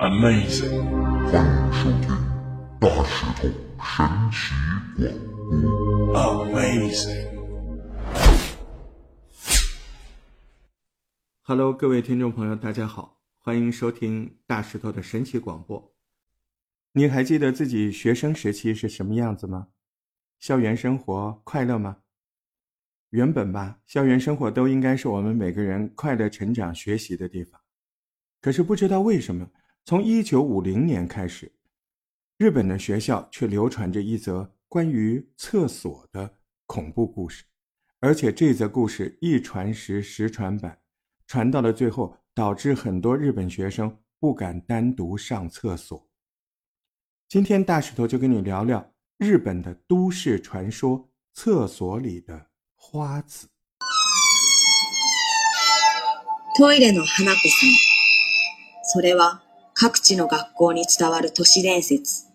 Amazing，欢迎收听大石头神奇广播。Amazing。Hello，各位听众朋友，大家好，欢迎收听大石头的神奇广播。你还记得自己学生时期是什么样子吗？校园生活快乐吗？原本吧，校园生活都应该是我们每个人快乐成长、学习的地方。可是不知道为什么，从一九五零年开始，日本的学校却流传着一则关于厕所的恐怖故事，而且这则故事一传十，十传百，传到了最后，导致很多日本学生不敢单独上厕所。今天大石头就跟你聊聊日本的都市传说——厕所里的。花子。トイレの花子さん。それは各地の学校に伝わる都市伝説。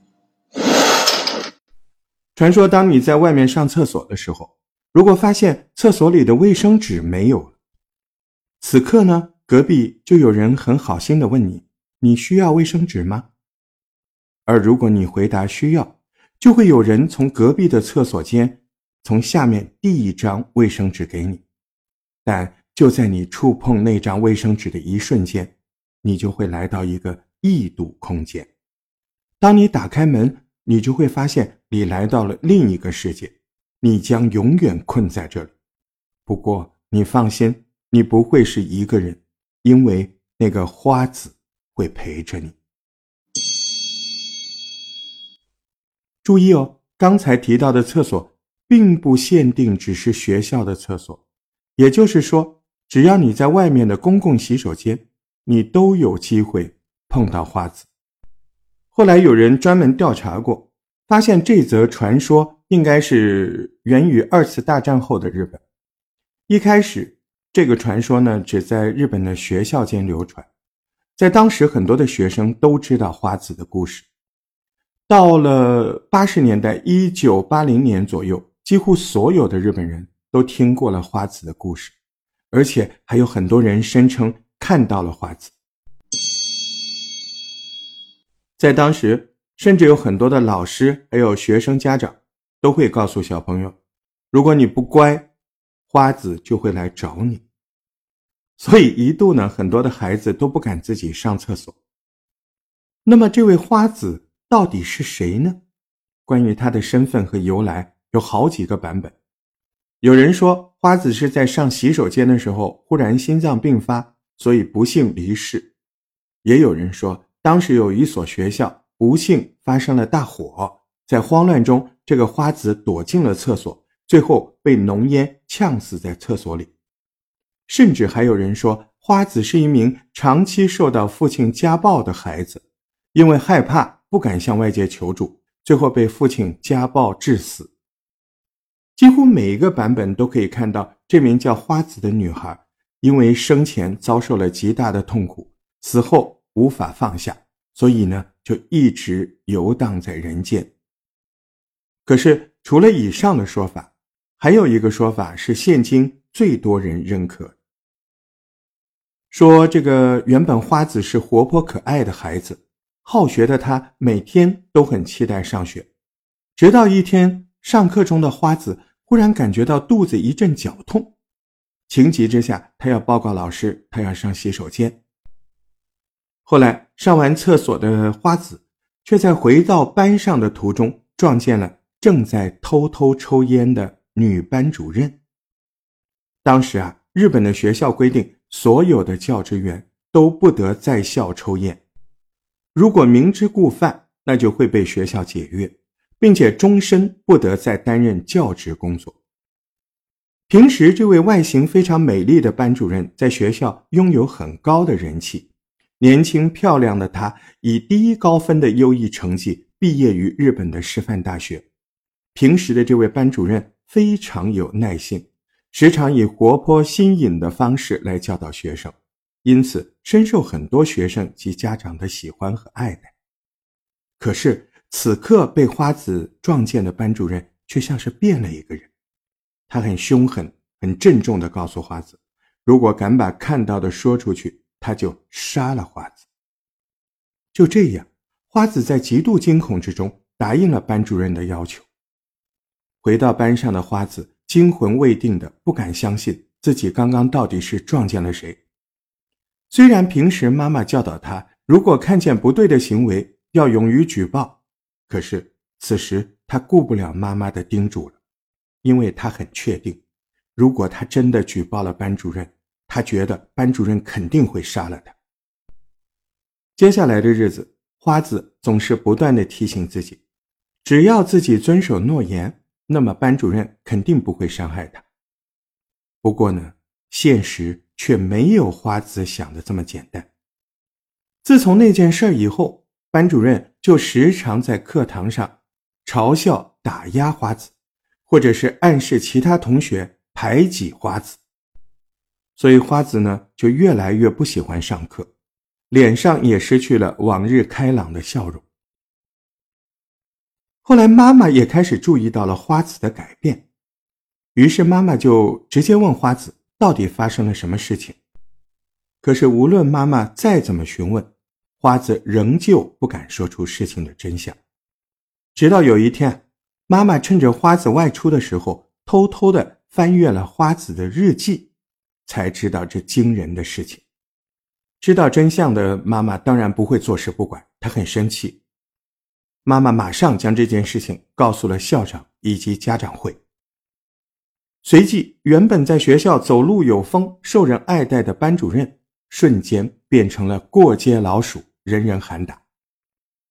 传说，当你在外面上厕所的时候，如果发现厕所里的卫生纸没有了，此刻呢，隔壁就有人很好心的问你：“你需要卫生纸吗？”而如果你回答需要，就会有人从隔壁的厕所间。 从下面递一张卫生纸给你，但就在你触碰那张卫生纸的一瞬间，你就会来到一个异度空间。当你打开门，你就会发现你来到了另一个世界，你将永远困在这里。不过你放心，你不会是一个人，因为那个花子会陪着你。注意哦，刚才提到的厕所。并不限定只是学校的厕所，也就是说，只要你在外面的公共洗手间，你都有机会碰到花子。后来有人专门调查过，发现这则传说应该是源于二次大战后的日本。一开始，这个传说呢只在日本的学校间流传，在当时很多的学生都知道花子的故事。到了八十年代，一九八零年左右。几乎所有的日本人都听过了花子的故事，而且还有很多人声称看到了花子。在当时，甚至有很多的老师还有学生家长都会告诉小朋友：“如果你不乖，花子就会来找你。”所以一度呢，很多的孩子都不敢自己上厕所。那么，这位花子到底是谁呢？关于他的身份和由来。有好几个版本，有人说花子是在上洗手间的时候忽然心脏病发，所以不幸离世；也有人说当时有一所学校不幸发生了大火，在慌乱中这个花子躲进了厕所，最后被浓烟呛死在厕所里。甚至还有人说花子是一名长期受到父亲家暴的孩子，因为害怕不敢向外界求助，最后被父亲家暴致死。几乎每一个版本都可以看到，这名叫花子的女孩，因为生前遭受了极大的痛苦，死后无法放下，所以呢，就一直游荡在人间。可是，除了以上的说法，还有一个说法是现今最多人认可，说这个原本花子是活泼可爱的孩子，好学的他每天都很期待上学，直到一天。上课中的花子忽然感觉到肚子一阵绞痛，情急之下，他要报告老师，他要上洗手间。后来上完厕所的花子，却在回到班上的途中撞见了正在偷偷抽烟的女班主任。当时啊，日本的学校规定，所有的教职员都不得在校抽烟，如果明知故犯，那就会被学校解约。并且终身不得再担任教职工作。平时，这位外形非常美丽的班主任在学校拥有很高的人气。年轻漂亮的她以第一高分的优异成绩毕业于日本的师范大学。平时的这位班主任非常有耐性，时常以活泼新颖的方式来教导学生，因此深受很多学生及家长的喜欢和爱戴。可是，此刻被花子撞见的班主任却像是变了一个人，他很凶狠、很郑重地告诉花子：“如果敢把看到的说出去，他就杀了花子。就这样，花子在极度惊恐之中答应了班主任的要求。回到班上的花子惊魂未定的，不敢相信自己刚刚到底是撞见了谁。虽然平时妈妈教导他，如果看见不对的行为要勇于举报，可是此时他顾不了妈妈的叮嘱了，因为他很确定，如果他真的举报了班主任，他觉得班主任肯定会杀了他。接下来的日子，花子总是不断的提醒自己，只要自己遵守诺言，那么班主任肯定不会伤害他。不过呢，现实却没有花子想的这么简单。自从那件事以后，班主任就时常在课堂上嘲笑、打压花子，或者是暗示其他同学排挤花子，所以花子呢就越来越不喜欢上课。脸上也失去了往日开朗的笑容。后来，妈妈也开始注意到了花子的改变，于是妈妈就直接问花子到底发生了什么事情。可是，无论妈妈再怎么询问，花子仍旧不敢说出事情的真相。直到有一天，妈妈趁着花子外出的时候，偷偷的翻阅了花子的日记，才知道这惊人的事情。知道真相的妈妈当然不会坐视不管，她很生气。妈妈马上将这件事情告诉了校长以及家长会。随即，原本在学校走路有风、受人爱戴的班主任，瞬间变成了过街老鼠，人人喊打。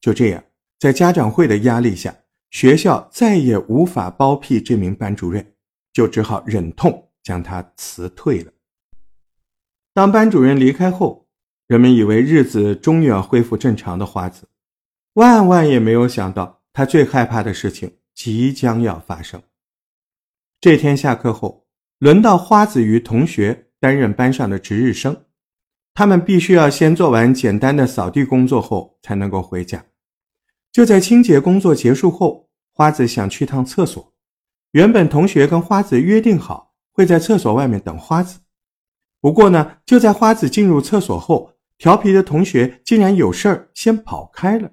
就这样，在家长会的压力下，学校再也无法包庇这名班主任，就只好忍痛将他辞退了。当班主任离开后，人们以为日子终于要恢复正常的花子，万万也没有想到，他最害怕的事情即将要发生。这天下课后，轮到花子与同学担任班上的值日生，他们必须要先做完简单的扫地工作后才能够回家。就在清洁工作结束后，花子想去趟厕所。原本同学跟花子约定好会在厕所外面等花子，不过呢，就在花子进入厕所后。调皮的同学竟然有事儿先跑开了。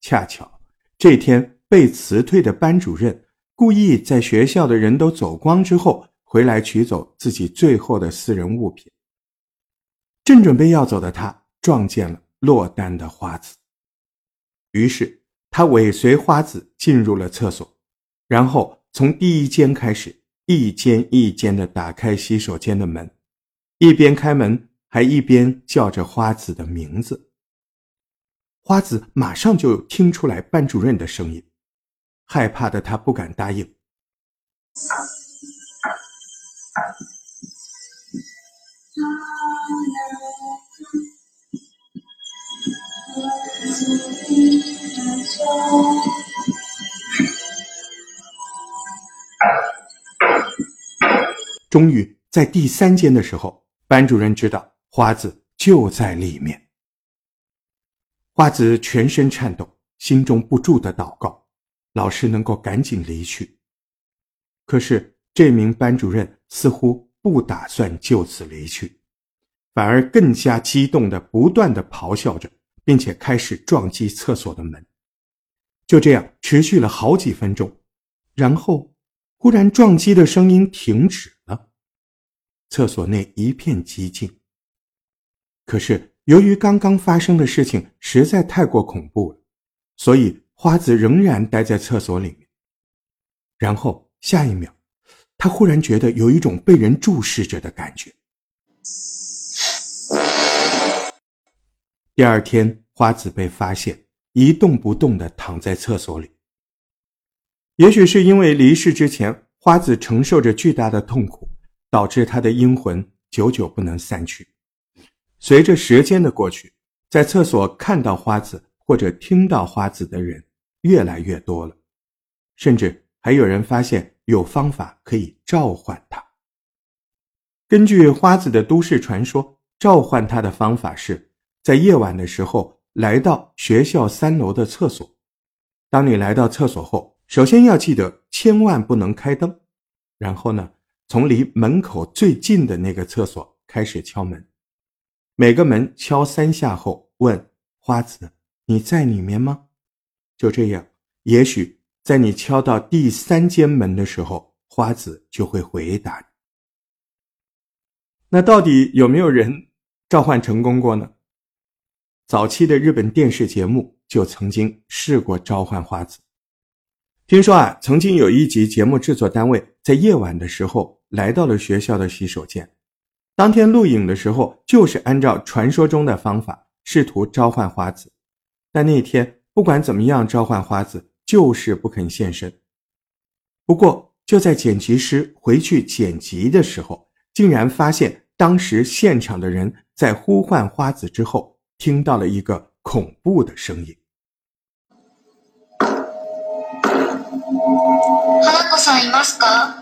恰巧这天被辞退的班主任故意在学校的人都走光之后回来取走自己最后的私人物品。正准备要走的他撞见了落单的花子，于是他尾随花子进入了厕所，然后从第一间开始一间一间的打开洗手间的门，一边开门。还一边叫着花子的名字，花子马上就听出来班主任的声音，害怕的他不敢答应。终于在第三间的时候，班主任知道。花子就在里面。花子全身颤抖，心中不住的祷告：老师能够赶紧离去。可是这名班主任似乎不打算就此离去，反而更加激动的不断的咆哮着，并且开始撞击厕所的门。就这样持续了好几分钟，然后忽然撞击的声音停止了，厕所内一片寂静。可是，由于刚刚发生的事情实在太过恐怖了，所以花子仍然待在厕所里面。然后下一秒，他忽然觉得有一种被人注视着的感觉。第二天，花子被发现一动不动地躺在厕所里。也许是因为离世之前，花子承受着巨大的痛苦，导致他的阴魂久久不能散去。随着时间的过去，在厕所看到花子或者听到花子的人越来越多了，甚至还有人发现有方法可以召唤他。根据花子的都市传说，召唤他的方法是在夜晚的时候来到学校三楼的厕所。当你来到厕所后，首先要记得千万不能开灯，然后呢，从离门口最近的那个厕所开始敲门。每个门敲三下后问花子：“你在里面吗？”就这样，也许在你敲到第三间门的时候，花子就会回答。那到底有没有人召唤成功过呢？早期的日本电视节目就曾经试过召唤花子。听说啊，曾经有一集节目制作单位在夜晚的时候来到了学校的洗手间。当天录影的时候，就是按照传说中的方法试图召唤花子，但那天不管怎么样召唤花子，就是不肯现身。不过就在剪辑师回去剪辑的时候，竟然发现当时现场的人在呼唤花子之后，听到了一个恐怖的声音。花子さんいますか？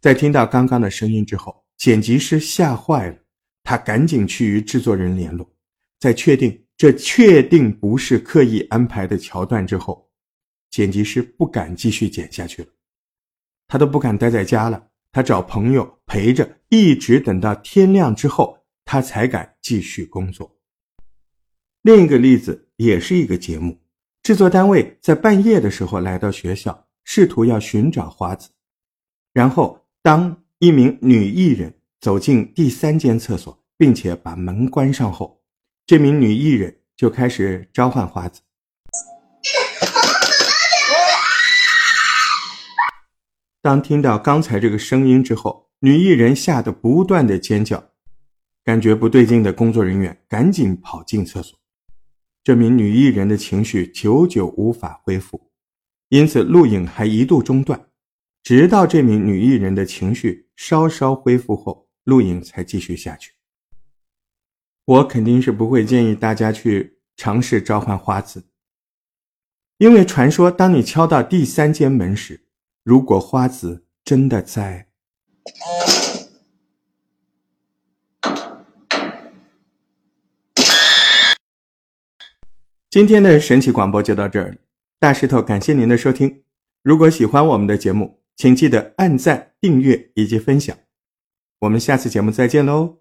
在听到刚刚的声音之后，剪辑师吓坏了，他赶紧去与制作人联络，在确定这确定不是刻意安排的桥段之后，剪辑师不敢继续剪下去了，他都不敢待在家了， 他找朋友陪着，一直等到天亮之后，他才敢继续工作。另一个例子也是一个节目，制作单位在半夜的时候来到学校，试图要寻找花子，然后。当一名女艺人走进第三间厕所，并且把门关上后，这名女艺人就开始召唤花子。当听到刚才这个声音之后，女艺人吓得不断的尖叫，感觉不对劲的工作人员赶紧跑进厕所。这名女艺人的情绪久久无法恢复，因此录影还一度中断。直到这名女艺人的情绪稍稍恢复后，录影才继续下去。我肯定是不会建议大家去尝试召唤花子，因为传说当你敲到第三间门时，如果花子真的在，今天的神奇广播就到这儿。大石头感谢您的收听，如果喜欢我们的节目。请记得按赞、订阅以及分享，我们下次节目再见喽。